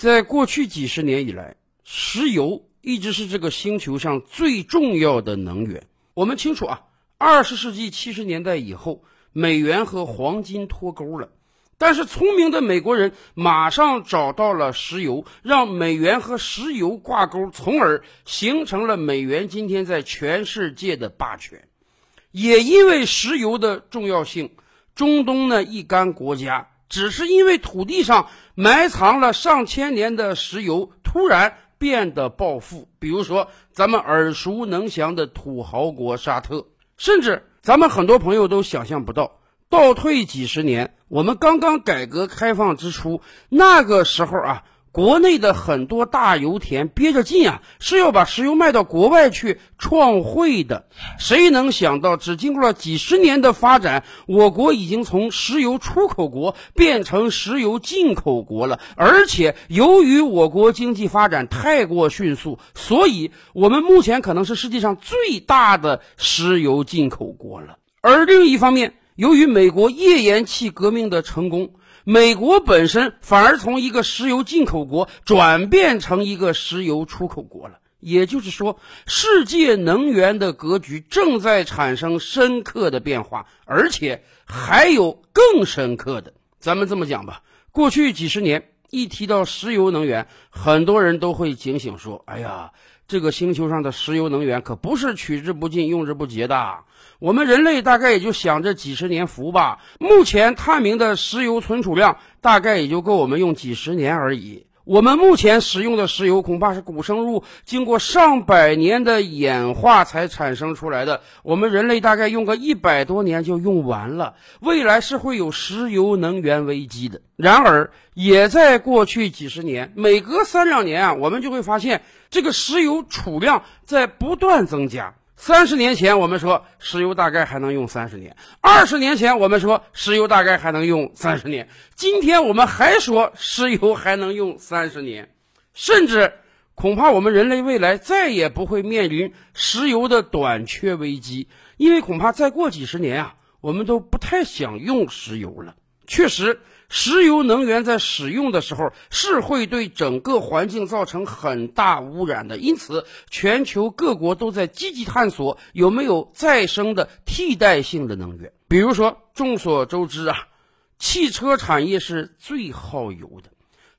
在过去几十年以来，石油一直是这个星球上最重要的能源。我们清楚啊，二十世纪七十年代以后，美元和黄金脱钩了。但是聪明的美国人马上找到了石油，让美元和石油挂钩，从而形成了美元今天在全世界的霸权。也因为石油的重要性，中东呢一干国家只是因为土地上埋藏了上千年的石油，突然变得暴富。比如说咱们耳熟能详的土豪国沙特，甚至咱们很多朋友都想象不到。倒退几十年，我们刚刚改革开放之初，那个时候啊，国内的很多大油田憋着劲啊，是要把石油卖到国外去创汇的。谁能想到，只经过了几十年的发展，我国已经从石油出口国变成石油进口国了。而且，由于我国经济发展太过迅速，所以我们目前可能是世界上最大的石油进口国了。而另一方面，由于美国页岩气革命的成功，美国本身反而从一个石油进口国转变成一个石油出口国了。也就是说，世界能源的格局正在产生深刻的变化，而且还有更深刻的。咱们这么讲吧，过去几十年一提到石油能源，很多人都会警醒说：“哎呀，这个星球上的石油能源可不是取之不尽、用之不竭的。”我们人类大概也就享这几十年福吧。目前探明的石油存储量大概也就够我们用几十年而已。我们目前使用的石油恐怕是古生物经过上百年的演化才产生出来的。我们人类大概用个一百多年就用完了。未来是会有石油能源危机的。然而，也在过去几十年，每隔三两年啊，我们就会发现这个石油储量在不断增加。三十年前，我们说石油大概还能用三十年；二十年前，我们说石油大概还能用三十年；今天我们还说石油还能用三十年，甚至恐怕我们人类未来再也不会面临石油的短缺危机，因为恐怕再过几十年啊，我们都不太想用石油了。确实。石油能源在使用的时候是会对整个环境造成很大污染的，因此全球各国都在积极探索有没有再生的替代性的能源。比如说，众所周知啊，汽车产业是最耗油的。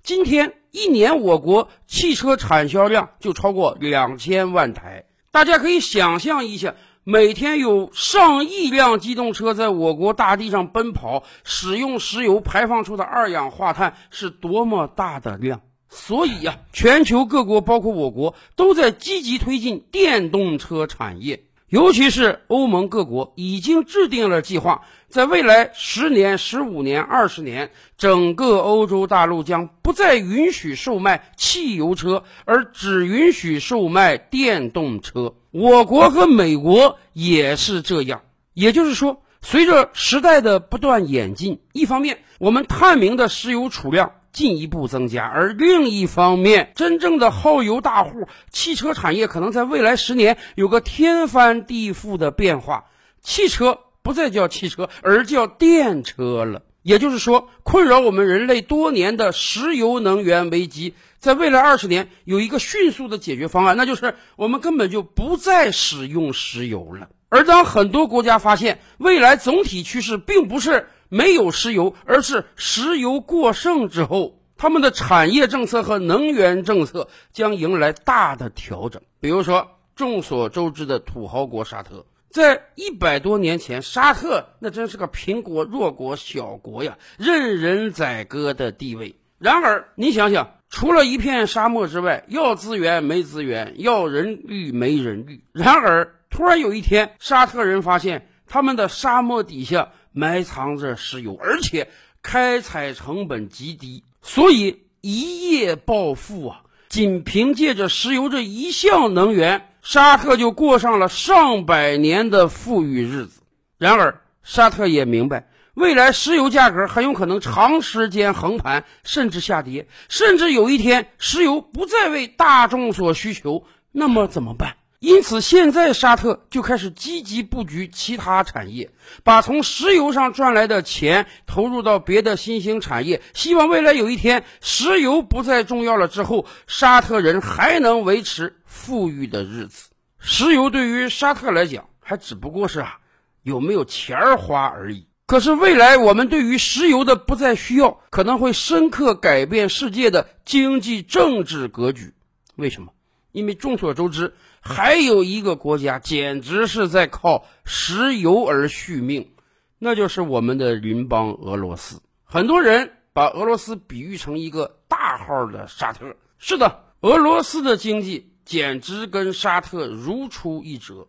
今天一年我国汽车产销量就超过两千万台，大家可以想象一下。每天有上亿辆机动车在我国大地上奔跑，使用石油排放出的二氧化碳是多么大的量！所以呀，全球各国，包括我国，都在积极推进电动车产业。尤其是欧盟各国已经制定了计划，在未来十年、十五年、二十年，整个欧洲大陆将不再允许售卖汽油车，而只允许售卖电动车。我国和美国也是这样。也就是说，随着时代的不断演进，一方面我们探明的石油储量。进一步增加，而另一方面，真正的耗油大户汽车产业可能在未来十年有个天翻地覆的变化，汽车不再叫汽车，而叫电车了。也就是说，困扰我们人类多年的石油能源危机，在未来二十年有一个迅速的解决方案，那就是我们根本就不再使用石油了。而当很多国家发现未来总体趋势并不是。没有石油，而是石油过剩之后，他们的产业政策和能源政策将迎来大的调整。比如说，众所周知的土豪国沙特，在一百多年前，沙特那真是个贫国弱国小国呀，任人宰割的地位。然而，你想想，除了一片沙漠之外，要资源没资源，要人力没人力。然而，突然有一天，沙特人发现他们的沙漠底下。埋藏着石油，而且开采成本极低，所以一夜暴富啊！仅凭借着石油这一项能源，沙特就过上了上百年的富裕日子。然而，沙特也明白，未来石油价格很有可能长时间横盘，甚至下跌，甚至有一天石油不再为大众所需求，那么怎么办？因此，现在沙特就开始积极布局其他产业，把从石油上赚来的钱投入到别的新兴产业，希望未来有一天石油不再重要了之后，沙特人还能维持富裕的日子。石油对于沙特来讲，还只不过是啊有没有钱儿花而已。可是未来我们对于石油的不再需要，可能会深刻改变世界的经济政治格局。为什么？因为众所周知。还有一个国家简直是在靠石油而续命，那就是我们的邻邦俄罗斯。很多人把俄罗斯比喻成一个大号的沙特。是的，俄罗斯的经济简直跟沙特如出一辙。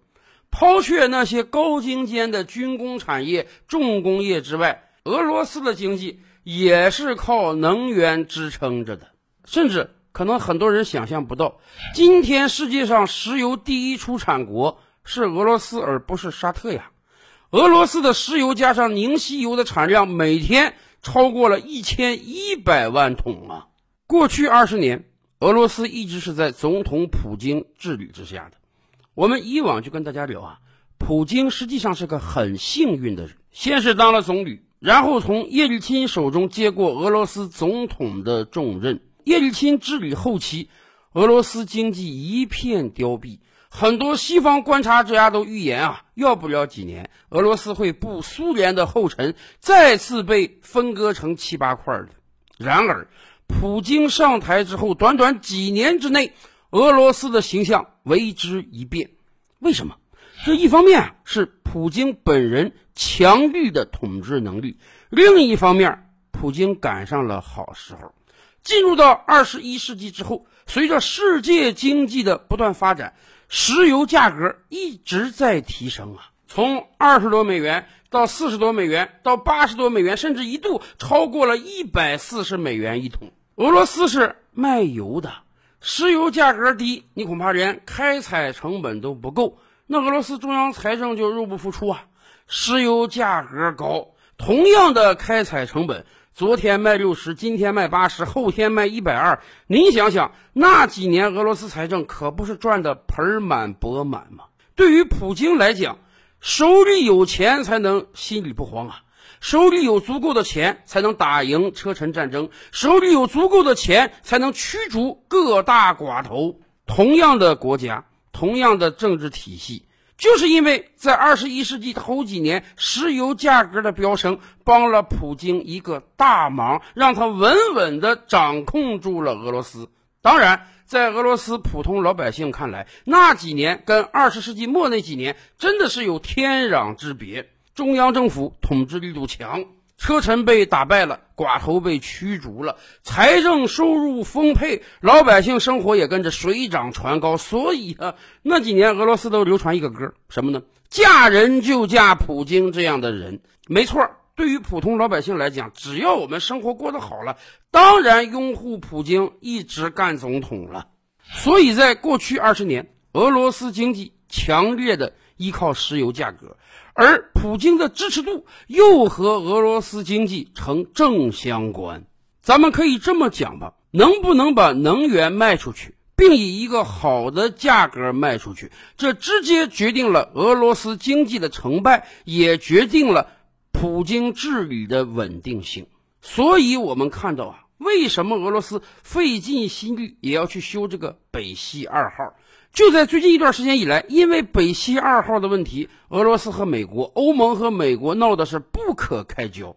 抛却那些高精尖的军工产业、重工业之外，俄罗斯的经济也是靠能源支撑着的，甚至。可能很多人想象不到，今天世界上石油第一出产国是俄罗斯，而不是沙特呀。俄罗斯的石油加上凝稀油的产量，每天超过了一千一百万桶啊！过去二十年，俄罗斯一直是在总统普京治理之下的。我们以往就跟大家聊啊，普京实际上是个很幸运的人，先是当了总理，然后从叶利钦手中接过俄罗斯总统的重任。叶利钦治理后期，俄罗斯经济一片凋敝，很多西方观察家都预言啊，要不了几年，俄罗斯会步苏联的后尘，再次被分割成七八块的。然而，普京上台之后，短短几年之内，俄罗斯的形象为之一变。为什么？这一方面，是普京本人强力的统治能力；另一方面，普京赶上了好时候。进入到二十一世纪之后，随着世界经济的不断发展，石油价格一直在提升啊，从二十多美元到四十多美元，到八十多美元，甚至一度超过了一百四十美元一桶。俄罗斯是卖油的，石油价格低，你恐怕连开采成本都不够，那俄罗斯中央财政就入不敷出啊。石油价格高，同样的开采成本。昨天卖六十，今天卖八十，后天卖一百二。您想想，那几年俄罗斯财政可不是赚得盆满钵满吗？对于普京来讲，手里有钱才能心里不慌啊，手里有足够的钱才能打赢车臣战争，手里有足够的钱才能驱逐各大寡头。同样的国家，同样的政治体系。就是因为在二十一世纪头几年，石油价格的飙升帮了普京一个大忙，让他稳稳地掌控住了俄罗斯。当然，在俄罗斯普通老百姓看来，那几年跟二十世纪末那几年真的是有天壤之别。中央政府统治力度强。车臣被打败了，寡头被驱逐了，财政收入丰沛，老百姓生活也跟着水涨船高。所以啊，那几年俄罗斯都流传一个歌，什么呢？嫁人就嫁普京这样的人。没错，对于普通老百姓来讲，只要我们生活过得好了，当然拥护普京一直干总统了。所以在过去二十年，俄罗斯经济强烈的依靠石油价格。而普京的支持度又和俄罗斯经济成正相关，咱们可以这么讲吧：能不能把能源卖出去，并以一个好的价格卖出去，这直接决定了俄罗斯经济的成败，也决定了普京治理的稳定性。所以，我们看到啊，为什么俄罗斯费尽心力也要去修这个北溪二号？就在最近一段时间以来，因为北溪二号的问题，俄罗斯和美国、欧盟和美国闹的是不可开交。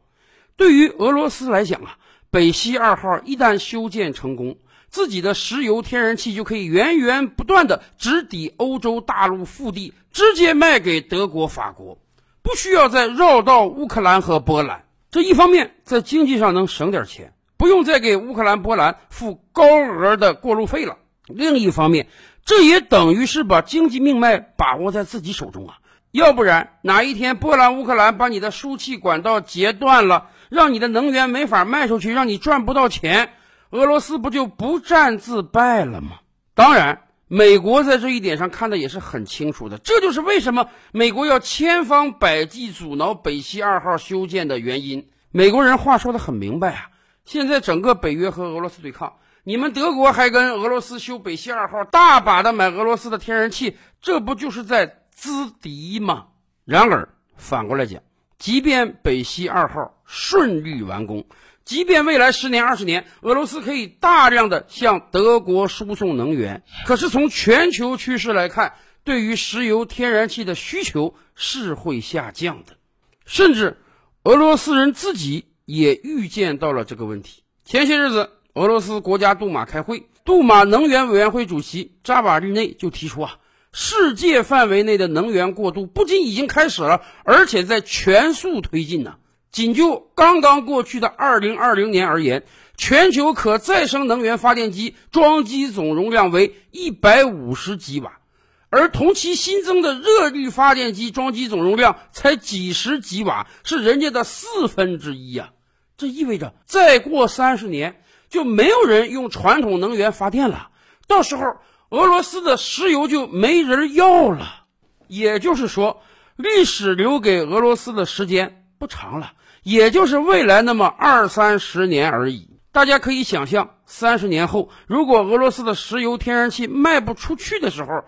对于俄罗斯来讲啊，北溪二号一旦修建成功，自己的石油、天然气就可以源源不断的直抵欧洲大陆腹地，直接卖给德国、法国，不需要再绕道乌克兰和波兰。这一方面在经济上能省点钱，不用再给乌克兰、波兰付高额的过路费了；另一方面，这也等于是把经济命脉把握在自己手中啊！要不然哪一天波兰、乌克兰把你的输气管道截断了，让你的能源没法卖出去，让你赚不到钱，俄罗斯不就不战自败了吗？当然，美国在这一点上看的也是很清楚的，这就是为什么美国要千方百计阻挠北溪二号修建的原因。美国人话说的很明白啊，现在整个北约和俄罗斯对抗。你们德国还跟俄罗斯修北溪二号，大把的买俄罗斯的天然气，这不就是在资敌吗？然而反过来讲，即便北溪二号顺利完工，即便未来十年、二十年，俄罗斯可以大量的向德国输送能源，可是从全球趋势来看，对于石油、天然气的需求是会下降的，甚至俄罗斯人自己也预见到了这个问题。前些日子，俄罗斯国家杜马开会，杜马能源委员会主席扎瓦日内就提出啊，世界范围内的能源过渡不仅已经开始了，而且在全速推进呢。仅就刚刚过去的二零二零年而言，全球可再生能源发电机装机总容量为一百五十吉瓦，而同期新增的热力发电机装机总容量才几十几瓦，是人家的四分之一呀。这意味着再过三十年就没有人用传统能源发电了，到时候俄罗斯的石油就没人要了。也就是说，历史留给俄罗斯的时间不长了。也就是未来那么二三十年而已。大家可以想象，三十年后，如果俄罗斯的石油、天然气卖不出去的时候，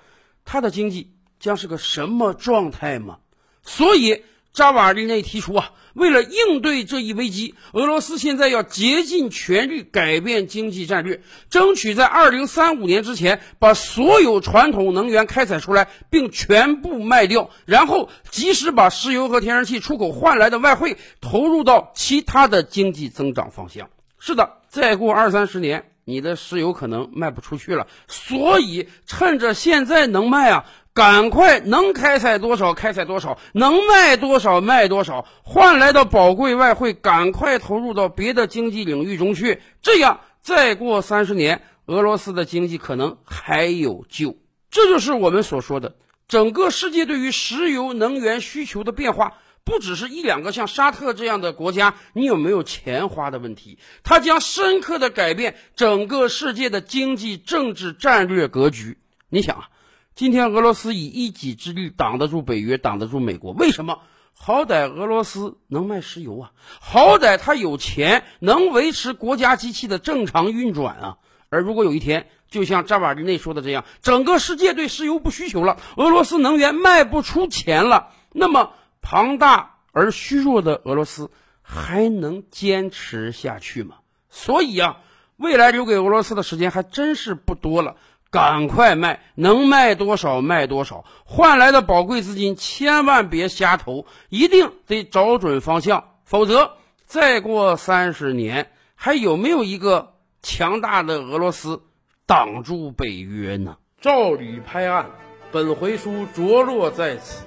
它的经济将是个什么状态吗？所以。扎瓦利内提出啊，为了应对这一危机，俄罗斯现在要竭尽全力改变经济战略，争取在二零三五年之前把所有传统能源开采出来，并全部卖掉，然后及时把石油和天然气出口换来的外汇投入到其他的经济增长方向。是的，再过二三十年，你的石油可能卖不出去了，所以趁着现在能卖啊。赶快能开采多少开采多少，能卖多少卖多少，换来的宝贵外汇赶快投入到别的经济领域中去。这样，再过三十年，俄罗斯的经济可能还有救。这就是我们所说的，整个世界对于石油能源需求的变化，不只是一两个像沙特这样的国家你有没有钱花的问题，它将深刻的改变整个世界的经济、政治、战略格局。你想啊。今天俄罗斯以一己之力挡得住北约，挡得住美国，为什么？好歹俄罗斯能卖石油啊，好歹他有钱，能维持国家机器的正常运转啊。而如果有一天，就像扎瓦日内说的这样，整个世界对石油不需求了，俄罗斯能源卖不出钱了，那么庞大而虚弱的俄罗斯还能坚持下去吗？所以啊，未来留给俄罗斯的时间还真是不多了。赶快卖，能卖多少卖多少，换来的宝贵资金千万别瞎投，一定得找准方向，否则再过三十年，还有没有一个强大的俄罗斯挡住北约呢？照吕拍案，本回书着落在此。